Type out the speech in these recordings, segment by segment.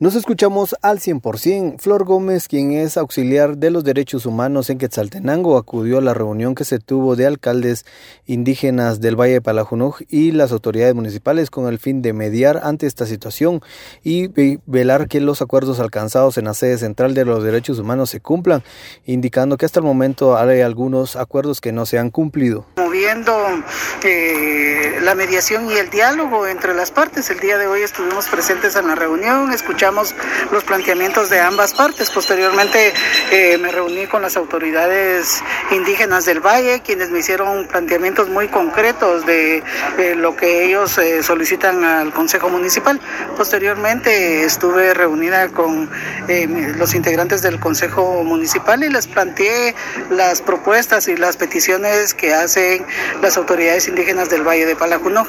Nos escuchamos al 100%. Flor Gómez, quien es auxiliar de los derechos humanos en Quetzaltenango, acudió a la reunión que se tuvo de alcaldes indígenas del Valle de Palajunuj y las autoridades municipales con el fin de mediar ante esta situación y velar que los acuerdos alcanzados en la sede central de los derechos humanos se cumplan, indicando que hasta el momento hay algunos acuerdos que no se han cumplido. Moviendo eh, la mediación y el diálogo entre las partes. El día de hoy estuvimos presentes en la reunión, escuchamos los planteamientos de ambas partes. Posteriormente eh, me reuní con las autoridades indígenas del Valle, quienes me hicieron planteamientos muy concretos de lo que ellos eh, solicitan al Consejo Municipal. Posteriormente estuve reunida con eh, los integrantes del Consejo Municipal y les planteé las propuestas y las peticiones que hacen las autoridades indígenas del Valle de Palajuno.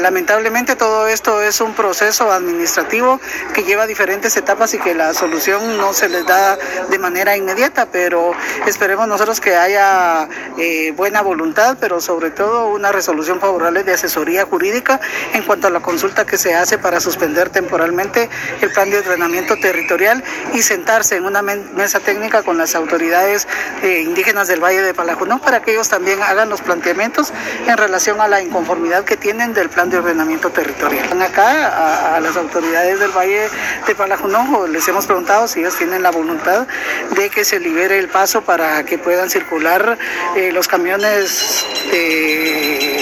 lamentablemente todo esto es un proceso administrativo que lleva diferentes etapas y que la solución no se les da de manera inmediata, pero esperemos nosotros que haya eh, buena voluntad, pero sobre todo una resolución favorable de asesoría jurídica en cuanto a la consulta que se hace para suspender temporalmente el plan de ordenamiento territorial y sentarse en una mesa técnica con las autoridades eh, indígenas del Valle de Palajunó para que ellos también hagan los planteamientos en relación a la inconformidad que tienen del plan de ordenamiento territorial. Acá a, las autoridades del Valle de Palajunojo. Les hemos preguntado si ellos tienen la voluntad de que se libere el paso para que puedan circular eh, los camiones de,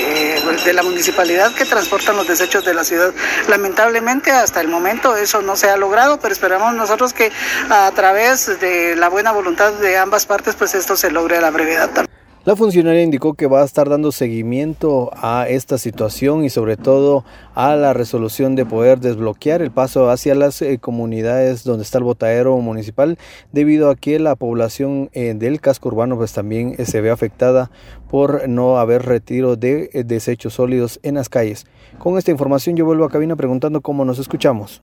de la municipalidad que transportan los desechos de la ciudad. Lamentablemente hasta el momento eso no se ha logrado, pero esperamos nosotros que a través de la buena voluntad de ambas partes pues esto se logre a la brevedad también. La funcionaria indicó que va a estar dando seguimiento a esta situación y sobre todo a la resolución de poder desbloquear el paso hacia las eh, comunidades donde está el botadero municipal debido a que la población eh, del casco urbano pues también eh, se ve afectada por no haber retiro de desechos sólidos en las calles. Con esta información yo vuelvo a cabina preguntando cómo nos escuchamos.